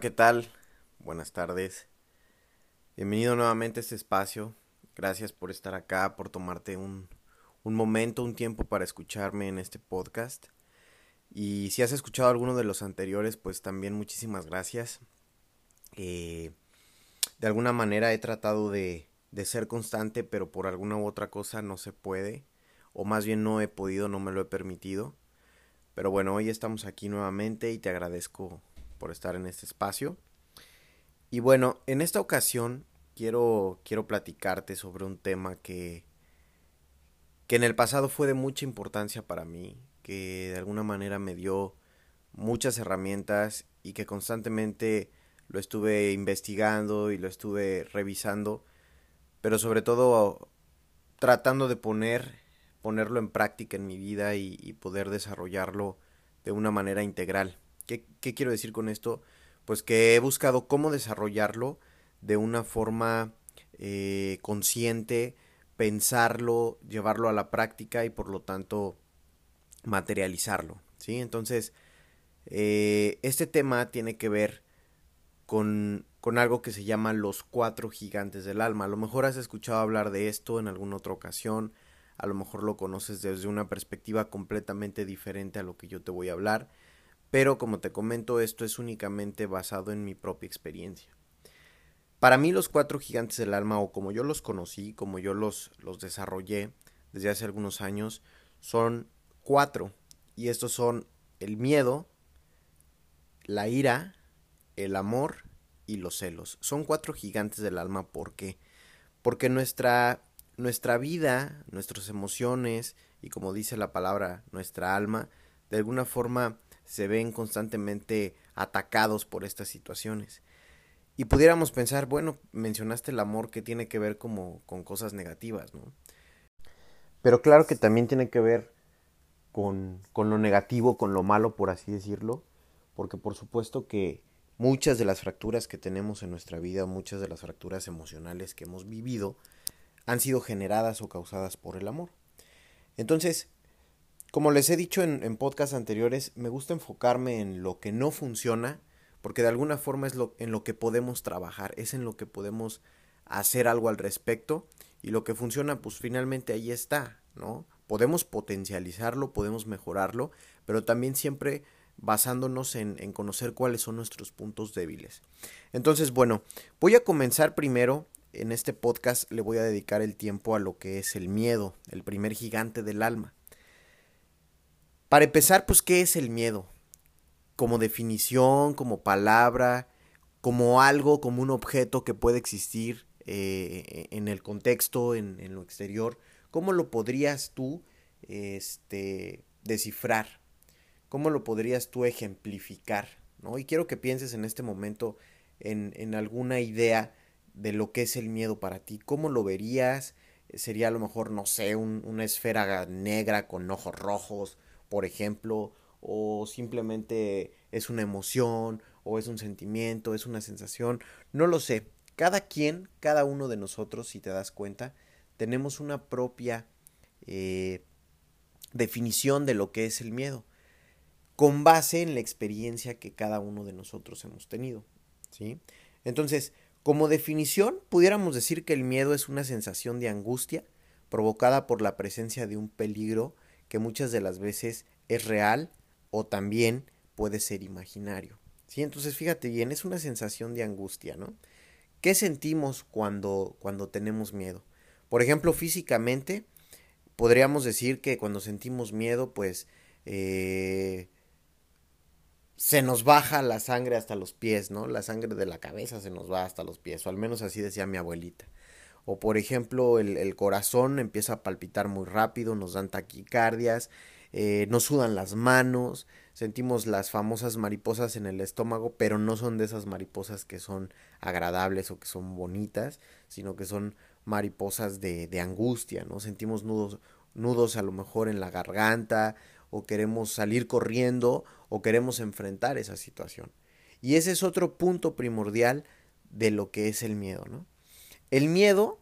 ¿qué tal? Buenas tardes. Bienvenido nuevamente a este espacio. Gracias por estar acá, por tomarte un, un momento, un tiempo para escucharme en este podcast. Y si has escuchado alguno de los anteriores, pues también muchísimas gracias. Eh, de alguna manera he tratado de, de ser constante, pero por alguna u otra cosa no se puede. O más bien no he podido, no me lo he permitido. Pero bueno, hoy estamos aquí nuevamente y te agradezco por estar en este espacio. Y bueno, en esta ocasión quiero, quiero platicarte sobre un tema que, que en el pasado fue de mucha importancia para mí, que de alguna manera me dio muchas herramientas y que constantemente lo estuve investigando y lo estuve revisando, pero sobre todo tratando de poner, ponerlo en práctica en mi vida y, y poder desarrollarlo de una manera integral. ¿Qué, ¿Qué, quiero decir con esto? Pues que he buscado cómo desarrollarlo de una forma eh, consciente, pensarlo, llevarlo a la práctica y por lo tanto materializarlo, ¿sí? Entonces, eh, este tema tiene que ver con, con algo que se llama los cuatro gigantes del alma. A lo mejor has escuchado hablar de esto en alguna otra ocasión, a lo mejor lo conoces desde una perspectiva completamente diferente a lo que yo te voy a hablar, pero como te comento, esto es únicamente basado en mi propia experiencia. Para mí los cuatro gigantes del alma, o como yo los conocí, como yo los, los desarrollé desde hace algunos años, son cuatro. Y estos son el miedo, la ira, el amor y los celos. Son cuatro gigantes del alma. ¿Por qué? Porque nuestra, nuestra vida, nuestras emociones y como dice la palabra, nuestra alma, de alguna forma se ven constantemente atacados por estas situaciones. Y pudiéramos pensar, bueno, mencionaste el amor que tiene que ver como con cosas negativas, ¿no? Pero claro que también tiene que ver con, con lo negativo, con lo malo, por así decirlo, porque por supuesto que muchas de las fracturas que tenemos en nuestra vida, muchas de las fracturas emocionales que hemos vivido, han sido generadas o causadas por el amor. Entonces, como les he dicho en, en podcasts anteriores, me gusta enfocarme en lo que no funciona, porque de alguna forma es lo, en lo que podemos trabajar, es en lo que podemos hacer algo al respecto, y lo que funciona, pues finalmente ahí está, ¿no? podemos potencializarlo, podemos mejorarlo, pero también siempre basándonos en, en, conocer cuáles son nuestros puntos débiles. Entonces, bueno, voy a comenzar primero. En este podcast le voy a dedicar el tiempo a lo que es el miedo, el primer gigante del alma. Para empezar, pues, ¿qué es el miedo? Como definición, como palabra, como algo, como un objeto que puede existir eh, en el contexto, en, en lo exterior. ¿Cómo lo podrías tú este, descifrar? ¿Cómo lo podrías tú ejemplificar? ¿no? Y quiero que pienses en este momento en, en alguna idea de lo que es el miedo para ti. ¿Cómo lo verías? Sería a lo mejor, no sé, un, una esfera negra con ojos rojos, por ejemplo, o simplemente es una emoción, o es un sentimiento, es una sensación, no lo sé. Cada quien, cada uno de nosotros, si te das cuenta, tenemos una propia eh, definición de lo que es el miedo, con base en la experiencia que cada uno de nosotros hemos tenido. ¿sí? Entonces, como definición, pudiéramos decir que el miedo es una sensación de angustia provocada por la presencia de un peligro que muchas de las veces es real o también puede ser imaginario. ¿sí? Entonces, fíjate bien, es una sensación de angustia, ¿no? ¿Qué sentimos cuando, cuando tenemos miedo? Por ejemplo, físicamente, podríamos decir que cuando sentimos miedo, pues eh, se nos baja la sangre hasta los pies, ¿no? La sangre de la cabeza se nos va hasta los pies, o al menos así decía mi abuelita. O por ejemplo, el, corazón empieza a palpitar muy rápido, nos dan taquicardias, eh, nos sudan las manos, sentimos las famosas mariposas en el estómago, pero no son de esas mariposas que son agradables o que son bonitas, sino que son mariposas de, de angustia, ¿no? Sentimos nudos, nudos a lo mejor en la garganta, o queremos salir corriendo, o queremos enfrentar esa situación. Y ese es otro punto primordial de lo que es el miedo, ¿no? El miedo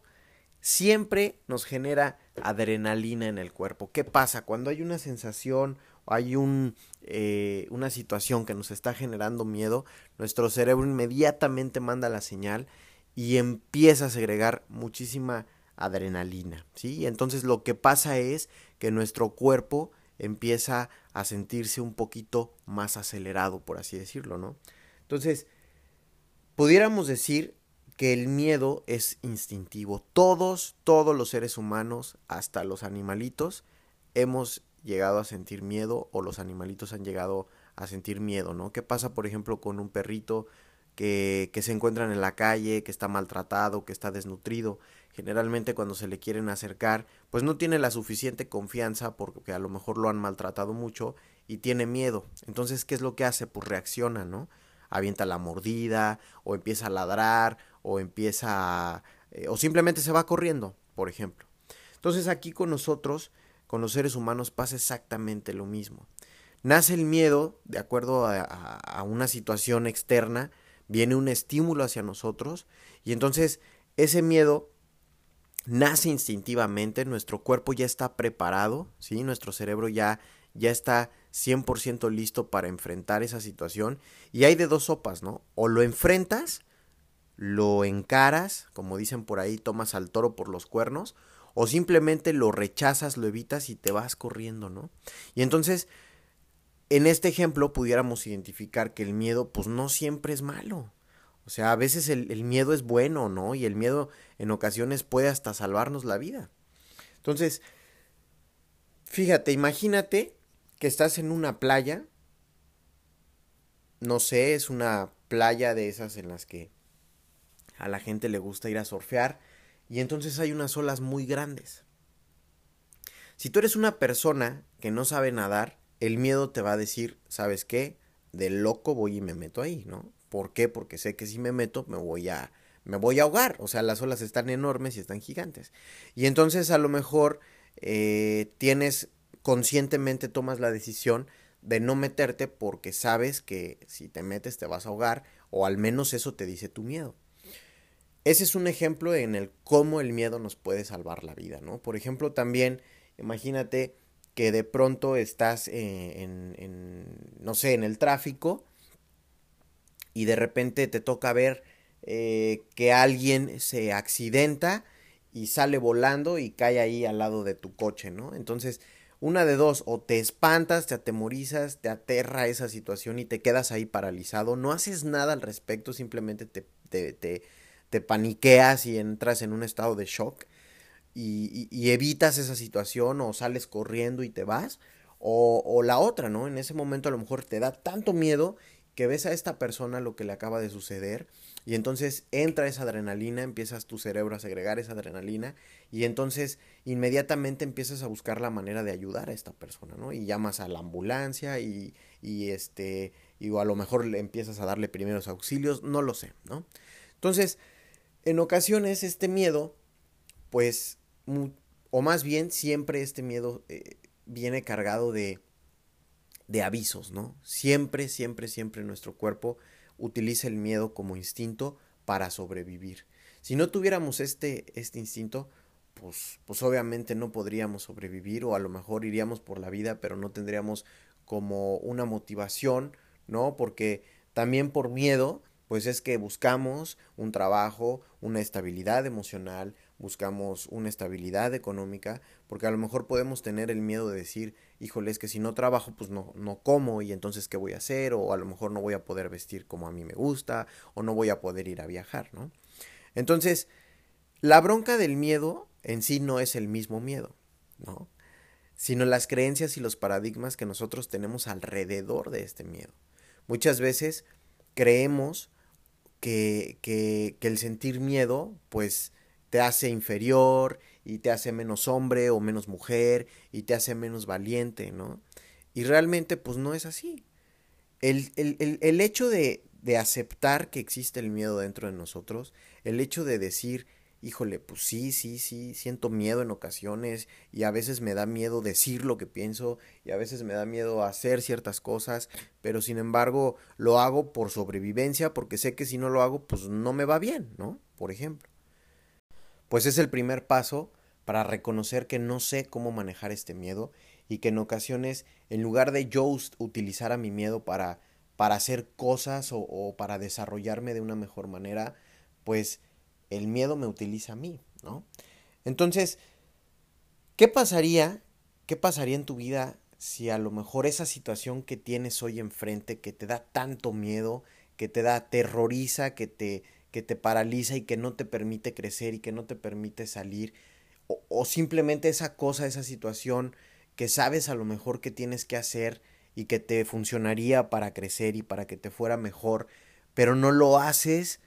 siempre nos genera adrenalina en el cuerpo. ¿Qué pasa? Cuando hay una sensación hay un, eh, una situación que nos está generando miedo, nuestro cerebro inmediatamente manda la señal y empieza a segregar muchísima adrenalina, ¿sí? Entonces lo que pasa es que nuestro cuerpo empieza a sentirse un poquito más acelerado, por así decirlo, ¿no? Entonces, pudiéramos decir que el miedo es instintivo. Todos, todos los seres humanos, hasta los animalitos, hemos llegado a sentir miedo o los animalitos han llegado a sentir miedo, ¿no? ¿Qué pasa, por ejemplo, con un perrito que, que se encuentran en la calle, que está maltratado, que está desnutrido? Generalmente cuando se le quieren acercar, pues no tiene la suficiente confianza porque a lo mejor lo han maltratado mucho y tiene miedo. Entonces, ¿qué es lo que hace? Pues reacciona, ¿no? Avienta la mordida o empieza a ladrar o empieza a, eh, o simplemente se va corriendo, por ejemplo. Entonces aquí con nosotros con los seres humanos pasa exactamente lo mismo. Nace el miedo, de acuerdo a, una situación externa, viene un estímulo hacia nosotros y entonces ese miedo nace instintivamente, nuestro cuerpo ya está preparado, ¿sí? nuestro cerebro ya, ya está 100% listo para enfrentar esa situación y hay de dos sopas, ¿no? O lo enfrentas, lo encaras, como dicen por ahí, tomas al toro por los cuernos, o simplemente lo rechazas, lo evitas y te vas corriendo, ¿no? Y entonces, en este ejemplo pudiéramos identificar que el miedo pues no siempre es malo. O sea, a veces el, miedo es bueno, ¿no? Y el miedo en ocasiones puede hasta salvarnos la vida. Entonces, fíjate, imagínate que estás en una playa, no sé, es una playa de esas en las que a la gente le gusta ir a surfear y entonces hay unas olas muy grandes. Si tú eres una persona que no sabe nadar, el miedo te va a decir, ¿sabes qué? De loco voy y me meto ahí, ¿no? ¿Por qué? Porque sé que si me meto me voy a me voy a ahogar, o sea, las olas están enormes y están gigantes. Y entonces a lo mejor eh, tienes conscientemente tomas la decisión de no meterte porque sabes que si te metes te vas a ahogar o al menos eso te dice tu miedo. Ese es un ejemplo en el cómo el miedo nos puede salvar la vida, ¿no? Por ejemplo, también imagínate que de pronto estás en, no sé, en el tráfico y de repente te toca ver eh, que alguien se accidenta y sale volando y cae ahí al lado de tu coche, ¿no? Entonces, una de dos, o te espantas, te atemorizas, te aterra esa situación y te quedas ahí paralizado, no haces nada al respecto, simplemente te, te te paniqueas y entras en un estado de shock y, evitas esa situación o sales corriendo y te vas. O, o, la otra, ¿no? En ese momento a lo mejor te da tanto miedo que ves a esta persona lo que le acaba de suceder y entonces entra esa adrenalina, empiezas tu cerebro a segregar esa adrenalina y entonces inmediatamente empiezas a buscar la manera de ayudar a esta persona, ¿no? Y llamas a la ambulancia y, y este, y a lo mejor le empiezas a darle primeros auxilios, no lo sé, ¿no? Entonces, en ocasiones este miedo, pues, o más bien siempre este miedo eh, viene cargado de, de avisos, ¿no? Siempre, siempre, siempre nuestro cuerpo utiliza el miedo como instinto para sobrevivir. Si no tuviéramos este, este instinto, pues, pues obviamente no podríamos sobrevivir o a lo mejor iríamos por la vida, pero no tendríamos como una motivación, ¿no? Porque también por miedo pues es que buscamos un trabajo, una estabilidad emocional, buscamos una estabilidad económica, porque a lo mejor podemos tener el miedo de decir, híjole, es que si no trabajo, pues no, no como y entonces qué voy a hacer, o a lo mejor no voy a poder vestir como a mí me gusta, o no voy a poder ir a viajar, ¿no? Entonces, la bronca del miedo en sí no es el mismo miedo, ¿no? Sino las creencias y los paradigmas que nosotros tenemos alrededor de este miedo. Muchas veces creemos que, que, que el sentir miedo, pues te hace inferior y te hace menos hombre o menos mujer y te hace menos valiente, ¿no? Y realmente pues no es así. El, el, el, el hecho de, de, aceptar que existe el miedo dentro de nosotros, el hecho de decir, híjole, pues sí, sí, sí, siento miedo en ocasiones y a veces me da miedo decir lo que pienso y a veces me da miedo hacer ciertas cosas, pero sin embargo lo hago por sobrevivencia porque sé que si no lo hago pues no me va bien, ¿no? Por ejemplo. Pues es el primer paso para reconocer que no sé cómo manejar este miedo y que en ocasiones, en lugar de yo utilizar a mi miedo para, para hacer cosas o, o para desarrollarme de una mejor manera, pues el miedo me utiliza a mí, ¿no? Entonces, ¿qué pasaría? ¿Qué pasaría en tu vida si a lo mejor esa situación que tienes hoy enfrente, que te da tanto miedo, que te da, terroriza, que te, que te paraliza y que no te permite crecer y que no te permite salir, o, o simplemente esa cosa, esa situación que sabes a lo mejor que tienes que hacer y que te funcionaría para crecer y para que te fuera mejor, pero no lo haces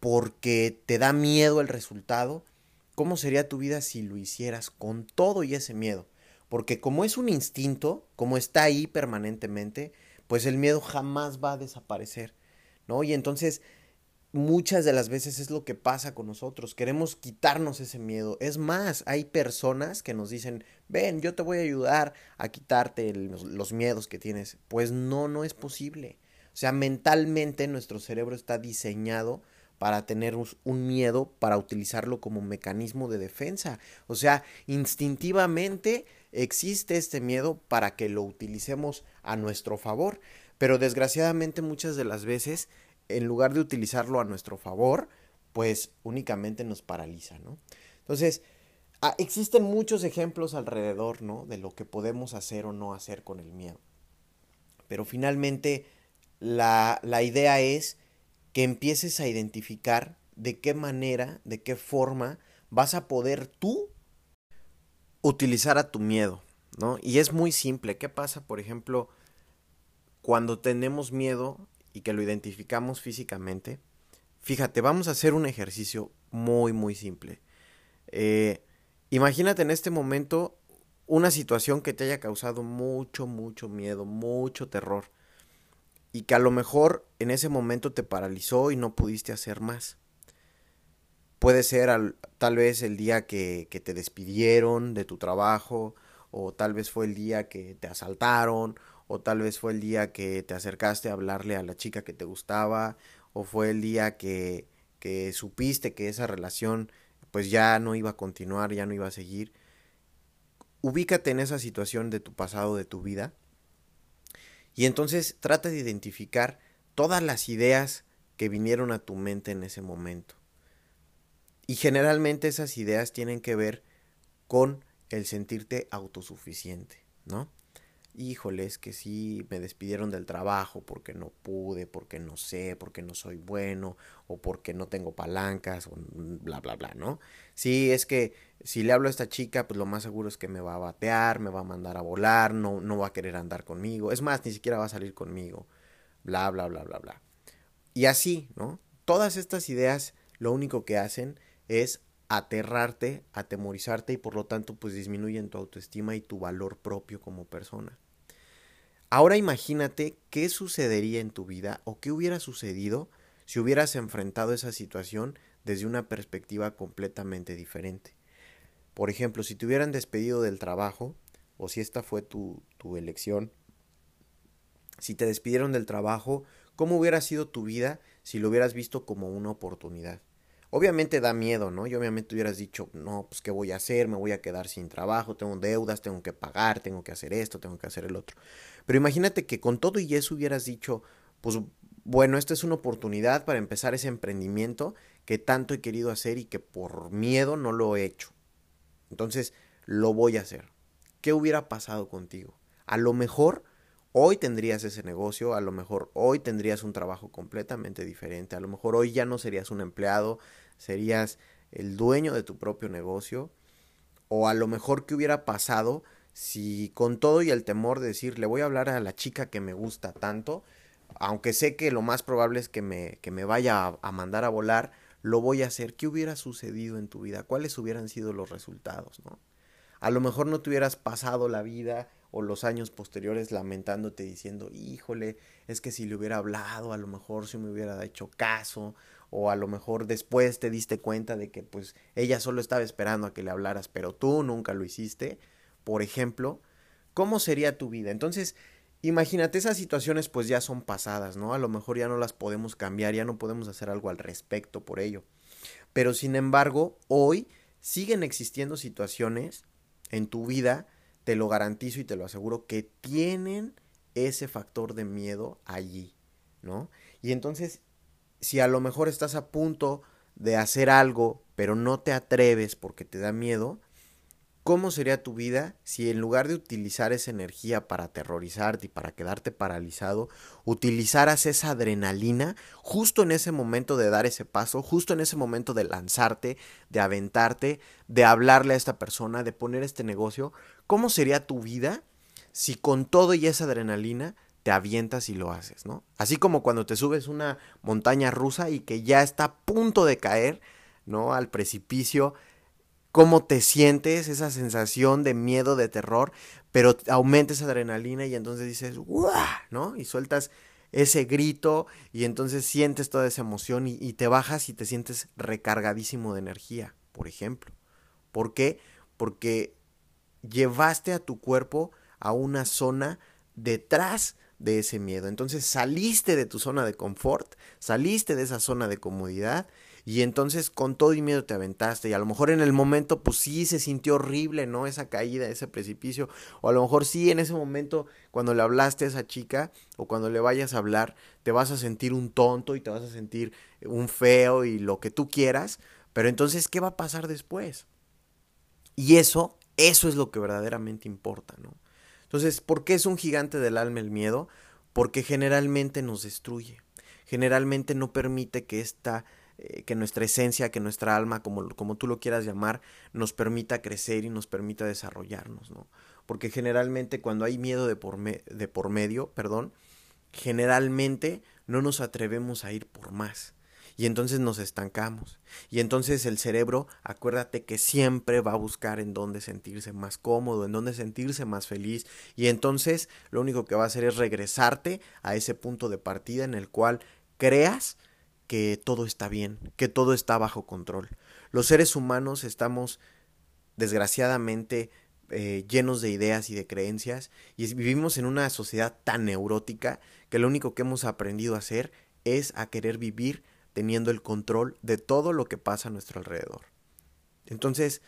porque te da miedo el resultado, ¿cómo sería tu vida si lo hicieras con todo y ese miedo? Porque como es un instinto, como está ahí permanentemente, pues el miedo jamás va a desaparecer, ¿no? Y entonces muchas de las veces es lo que pasa con nosotros. Queremos quitarnos ese miedo. Es más, hay personas que nos dicen, ven, yo te voy a ayudar a quitarte los, miedos que tienes. Pues no, no es posible. O sea, mentalmente nuestro cerebro está diseñado para tener un miedo, para utilizarlo como mecanismo de defensa. O sea, instintivamente existe este miedo para que lo utilicemos a nuestro favor. Pero desgraciadamente muchas de las veces en lugar de utilizarlo a nuestro favor, pues únicamente nos paraliza, ¿no? Entonces, ah, existen muchos ejemplos alrededor, ¿no? De lo que podemos hacer o no hacer con el miedo. Pero finalmente, la, la idea es que empieces a identificar de qué manera, de qué forma vas a poder tú utilizar a tu miedo, ¿no? Y es muy simple. ¿Qué pasa, por ejemplo, cuando tenemos miedo y que lo identificamos físicamente, fíjate, vamos a hacer un ejercicio muy, muy simple. Eh, imagínate en este momento una situación que te haya causado mucho, mucho miedo, mucho terror. Y que a lo mejor en ese momento te paralizó y no pudiste hacer más. Puede ser al, tal vez el día que, que te despidieron de tu trabajo, o tal vez fue el día que te asaltaron, o tal vez fue el día que te acercaste a hablarle a la chica que te gustaba, o fue el día que, que supiste que esa relación pues ya no iba a continuar, ya no iba a seguir. Ubícate en esa situación de tu pasado, de tu vida, y entonces trata de identificar todas las ideas que vinieron a tu mente en ese momento. Y generalmente esas ideas tienen que ver con el sentirte autosuficiente, ¿no? Híjole, es que sí, me despidieron del trabajo porque no pude, porque no sé, porque no soy bueno, o porque no tengo palancas, o bla, bla, bla, ¿no? Sí, es que si le hablo a esta chica, pues lo más seguro es que me va a batear, me va a mandar a volar, no, no va a querer andar conmigo, es más, ni siquiera va a salir conmigo, bla, bla, bla, bla, bla. Y así, ¿no? Todas estas ideas lo único que hacen es aterrarte, atemorizarte y por lo tanto pues disminuyen tu autoestima y tu valor propio como persona. Ahora imagínate qué sucedería en tu vida o qué hubiera sucedido si hubieras enfrentado esa situación desde una perspectiva completamente diferente. Por ejemplo, si te hubieran despedido del trabajo, o si esta fue tu, tu elección, si te despidieron del trabajo, ¿cómo hubiera sido tu vida si lo hubieras visto como una oportunidad? Obviamente da miedo, ¿no? Y obviamente hubieras dicho, no, pues ¿qué voy a hacer? Me voy a quedar sin trabajo, tengo deudas, tengo que pagar, tengo que hacer esto, tengo que hacer el otro. Pero imagínate que con todo y eso hubieras dicho, pues bueno, esta es una oportunidad para empezar ese emprendimiento que tanto he querido hacer y que por miedo no lo he hecho. Entonces, lo voy a hacer. ¿Qué hubiera pasado contigo? A lo mejor hoy tendrías ese negocio, a lo mejor hoy tendrías un trabajo completamente diferente, a lo mejor hoy ya no serías un empleado, serías el dueño de tu propio negocio, o a lo mejor qué hubiera pasado si con todo y el temor de decir, le voy a hablar a la chica que me gusta tanto, aunque sé que lo más probable es que me, que me vaya a, mandar a volar, lo voy a hacer. ¿Qué hubiera sucedido en tu vida? ¿Cuáles hubieran sido los resultados? ¿no? A lo mejor no te hubieras pasado la vida o los años posteriores lamentándote diciendo, híjole, es que si le hubiera hablado, a lo mejor si me hubiera hecho caso, o a lo mejor después te diste cuenta de que pues ella solo estaba esperando a que le hablaras, pero tú nunca lo hiciste, por ejemplo, ¿cómo sería tu vida? Entonces, imagínate, esas situaciones pues ya son pasadas, ¿no? A lo mejor ya no las podemos cambiar, ya no podemos hacer algo al respecto por ello. Pero sin embargo, hoy siguen existiendo situaciones en tu vida te lo garantizo y te lo aseguro que tienen ese factor de miedo allí, ¿no? Y entonces, si a lo mejor estás a punto de hacer algo, pero no te atreves porque te da miedo, ¿cómo sería tu vida si en lugar de utilizar esa energía para aterrorizarte y para quedarte paralizado, utilizaras esa adrenalina justo en ese momento de dar ese paso, justo en ese momento de lanzarte, de aventarte, de hablarle a esta persona, de poner este negocio? ¿Cómo sería tu vida si con todo y esa adrenalina te avientas y lo haces, ¿no? Así como cuando te subes una montaña rusa y que ya está a punto de caer, ¿no? Al precipicio, cómo te sientes, esa sensación de miedo, de terror, pero aumenta esa adrenalina y entonces dices, ¡guau! ¿no? Y sueltas ese grito y entonces sientes toda esa emoción y, y, te bajas y te sientes recargadísimo de energía, por ejemplo. ¿Por qué? Porque llevaste a tu cuerpo a una zona detrás de ese miedo. Entonces saliste de tu zona de confort, saliste de esa zona de comodidad y entonces con todo y miedo te aventaste y a lo mejor en el momento pues sí se sintió horrible, ¿no? Esa caída, ese precipicio o a lo mejor sí en ese momento cuando le hablaste a esa chica o cuando le vayas a hablar te vas a sentir un tonto y te vas a sentir un feo y lo que tú quieras, pero entonces ¿qué va a pasar después? Y eso, eso es lo que verdaderamente importa, ¿no? Entonces, ¿por qué es un gigante del alma el miedo? Porque generalmente nos destruye. Generalmente no permite que esta eh, que nuestra esencia, que nuestra alma, como, como tú lo quieras llamar, nos permita crecer y nos permita desarrollarnos, ¿no? Porque generalmente cuando hay miedo de por, de por medio, perdón, generalmente no nos atrevemos a ir por más y entonces nos estancamos. Y entonces el cerebro, acuérdate que siempre va a buscar en dónde sentirse más cómodo, en dónde sentirse más feliz. Y entonces lo único que va a hacer es regresarte a ese punto de partida en el cual creas que todo está bien, que todo está bajo control. Los seres humanos estamos desgraciadamente eh, llenos de ideas y de creencias y vivimos en una sociedad tan neurótica que lo único que hemos aprendido a hacer es a querer vivir teniendo el control de todo lo que pasa a nuestro alrededor. Entonces,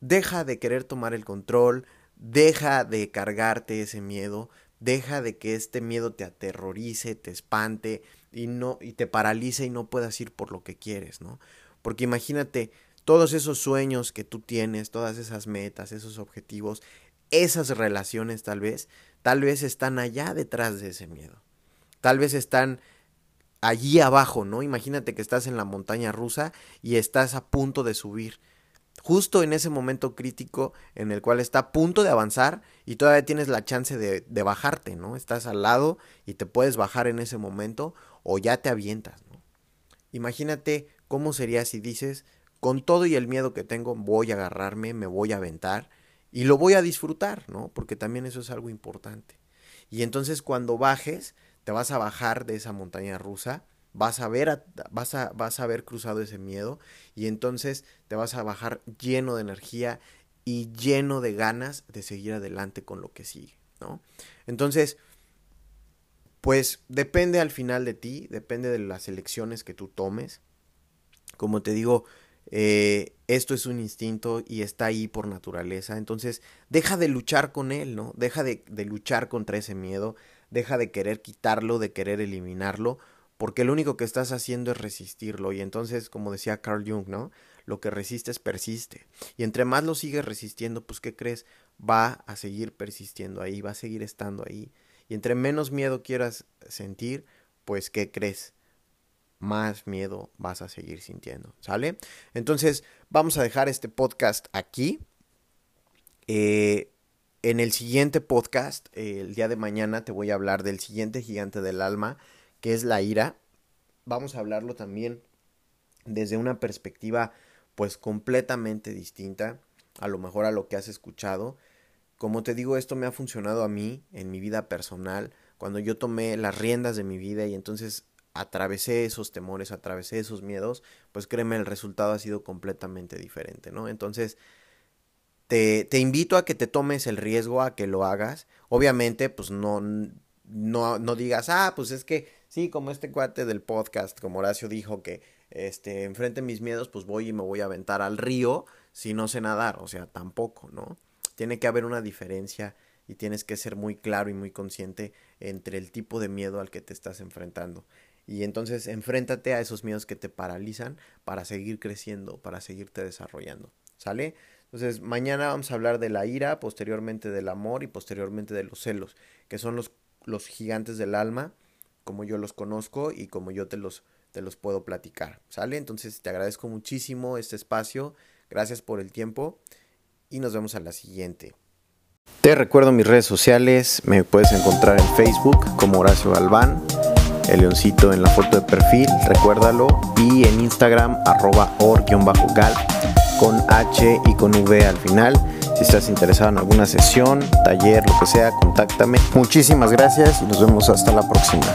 deja de querer tomar el control, deja de cargarte ese miedo, deja de que este miedo te aterrorice, te espante y no y te paralice y no puedas ir por lo que quieres, ¿no? Porque imagínate todos esos sueños que tú tienes, todas esas metas, esos objetivos, esas relaciones tal vez, tal vez están allá detrás de ese miedo. Tal vez están allí abajo, ¿no? Imagínate que estás en la montaña rusa y estás a punto de subir. Justo en ese momento crítico en el cual está a punto de avanzar y todavía tienes la chance de, de bajarte, ¿no? Estás al lado y te puedes bajar en ese momento o ya te avientas, ¿no? Imagínate cómo sería si dices, con todo y el miedo que tengo, voy a agarrarme, me voy a aventar y lo voy a disfrutar, ¿no? Porque también eso es algo importante. Y entonces cuando bajes, te vas a bajar de esa montaña rusa, vas a ver, vas a, vas a haber cruzado ese miedo y entonces te vas a bajar lleno de energía y lleno de ganas de seguir adelante con lo que sigue, ¿no? Entonces, pues depende al final de ti, depende de las elecciones que tú tomes. Como te digo, eh, esto es un instinto y está ahí por naturaleza. Entonces, deja de luchar con él, ¿no? Deja de, luchar contra ese miedo deja de querer quitarlo, de querer eliminarlo, porque lo único que estás haciendo es resistirlo. Y entonces, como decía Carl Jung, ¿no? Lo que resistes persiste. Y entre más lo sigues resistiendo, pues ¿qué crees? Va a seguir persistiendo ahí, va a seguir estando ahí. Y entre menos miedo quieras sentir, pues ¿qué crees? Más miedo vas a seguir sintiendo, ¿sale? Entonces, vamos a dejar este podcast aquí. Eh, en el siguiente podcast, eh, el día de mañana, te voy a hablar del siguiente gigante del alma, que es la ira. Vamos a hablarlo también desde una perspectiva pues completamente distinta, a lo mejor a lo que has escuchado. Como te digo, esto me ha funcionado a mí en mi vida personal, cuando yo tomé las riendas de mi vida y entonces atravesé esos temores, atravesé esos miedos, pues créeme, el resultado ha sido completamente diferente, ¿no? Entonces, te, te, invito a que te tomes el riesgo, a que lo hagas. Obviamente, pues no, no, no digas, ah, pues es que sí, como este cuate del podcast, como Horacio dijo que este, enfrente mis miedos, pues voy y me voy a aventar al río si no sé nadar, o sea, tampoco, ¿no? Tiene que haber una diferencia y tienes que ser muy claro y muy consciente entre el tipo de miedo al que te estás enfrentando. Y entonces enfréntate a esos miedos que te paralizan para seguir creciendo, para seguirte desarrollando. ¿Sale? Entonces, mañana vamos a hablar de la ira, posteriormente del amor y posteriormente de los celos, que son los, los gigantes del alma, como yo los conozco y como yo te los, te los puedo platicar. ¿Sale? Entonces, te agradezco muchísimo este espacio. Gracias por el tiempo y nos vemos a la siguiente. Te recuerdo mis redes sociales, me puedes encontrar en Facebook como Horacio Galván, el leoncito en la foto de perfil, recuérdalo, y en Instagram arroba or-gal con H y con V al final. Si estás interesado en alguna sesión, taller, lo que sea, contáctame. Muchísimas gracias y nos vemos hasta la próxima.